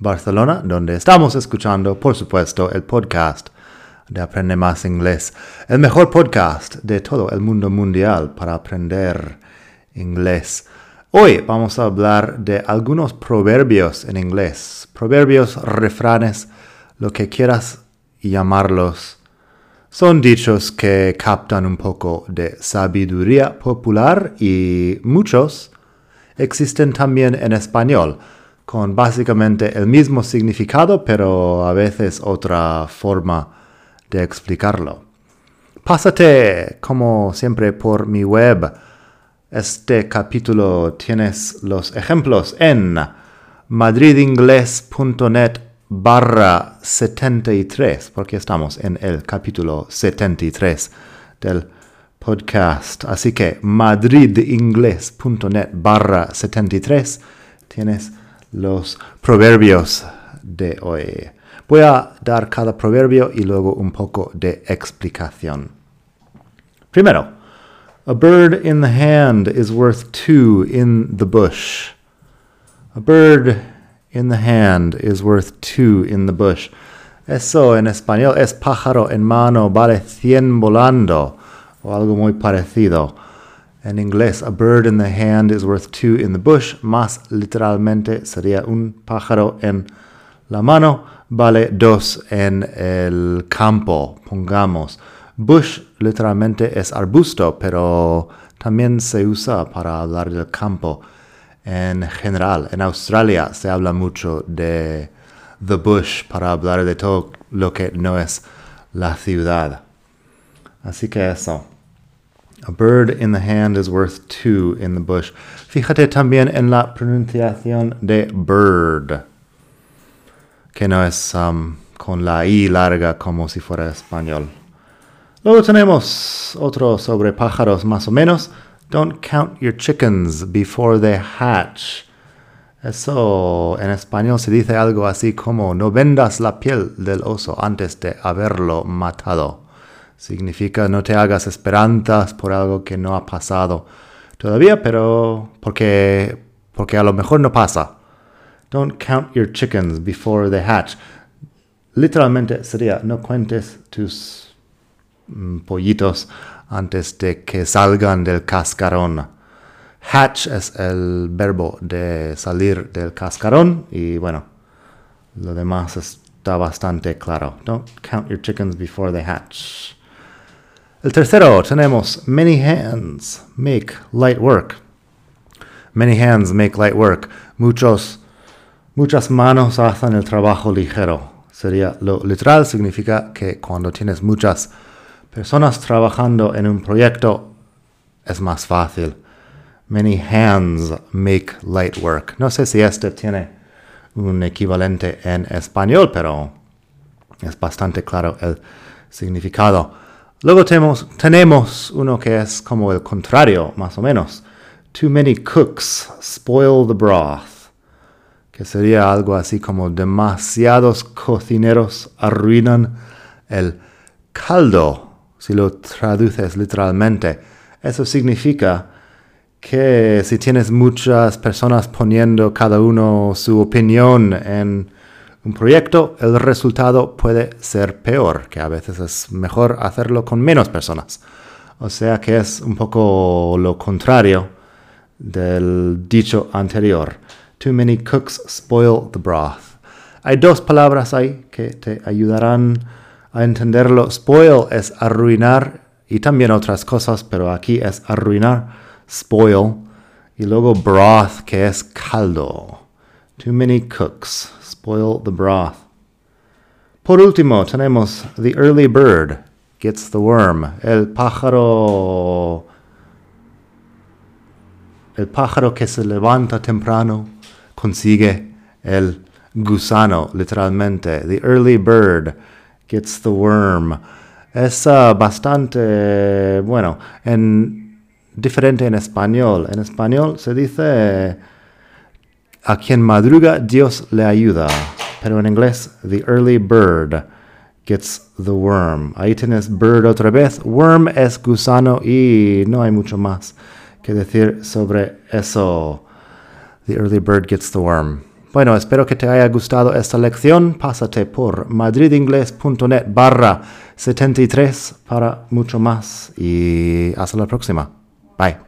Barcelona, donde estamos escuchando, por supuesto, el podcast de Aprende Más Inglés, el mejor podcast de todo el mundo mundial para aprender inglés. Hoy vamos a hablar de algunos proverbios en inglés, proverbios, refranes, lo que quieras llamarlos. Son dichos que captan un poco de sabiduría popular y muchos existen también en español, con básicamente el mismo significado, pero a veces otra forma de explicarlo. Pásate, como siempre, por mi web. Este capítulo tienes los ejemplos en madridingles.net barra 73, porque estamos en el capítulo 73 del podcast. Así que madridingles.net barra 73 tienes los proverbios de hoy. Voy a dar cada proverbio y luego un poco de explicación. Primero, a bird in the hand is worth two in the bush. A bird in the hand is worth two in the bush. Eso en español es pájaro en mano vale cien volando o algo muy parecido. En inglés, a bird in the hand is worth two in the bush. Más literalmente sería un pájaro en la mano vale dos en el campo, pongamos. Bush literalmente es arbusto, pero también se usa para hablar del campo en general. En Australia se habla mucho de the bush para hablar de todo lo que no es la ciudad. Así que eso. A bird in the hand is worth two in the bush. Fíjate también en la pronunciación de bird, que no es um, con la i larga como si fuera español. Luego tenemos otro sobre pájaros más o menos. Don't count your chickens before they hatch. Eso en español se dice algo así como no vendas la piel del oso antes de haberlo matado. Significa no te hagas esperanzas por algo que no ha pasado todavía, pero porque, porque a lo mejor no pasa. Don't count your chickens before they hatch. Literalmente sería no cuentes tus mm, pollitos antes de que salgan del cascarón. Hatch es el verbo de salir del cascarón y bueno, lo demás está bastante claro. Don't count your chickens before they hatch. El tercero tenemos many hands make light work. Many hands make light work. Muchos, muchas manos hacen el trabajo ligero. Sería lo literal significa que cuando tienes muchas personas trabajando en un proyecto es más fácil. Many hands make light work. No sé si este tiene un equivalente en español, pero es bastante claro el significado. Luego tenemos, tenemos uno que es como el contrario, más o menos. Too many cooks spoil the broth. Que sería algo así como demasiados cocineros arruinan el caldo, si lo traduces literalmente. Eso significa que si tienes muchas personas poniendo cada uno su opinión en un proyecto, el resultado puede ser peor, que a veces es mejor hacerlo con menos personas. O sea que es un poco lo contrario del dicho anterior. Too many cooks spoil the broth. Hay dos palabras ahí que te ayudarán a entenderlo. Spoil es arruinar y también otras cosas, pero aquí es arruinar, spoil. Y luego broth, que es caldo. Too many cooks spoil the broth. Por último, tenemos the early bird gets the worm. El pájaro el pájaro que se levanta temprano consigue el gusano, literalmente. The early bird gets the worm. Es uh, bastante, bueno, en, diferente en español. En español se dice, a quien madruga Dios le ayuda. Pero en inglés, the early bird gets the worm. Ahí tienes bird otra vez. Worm es gusano y no hay mucho más que decir sobre eso. The early bird gets the worm. Bueno, espero que te haya gustado esta lección. Pásate por madridingles.net barra 73 para mucho más y hasta la próxima. Bye.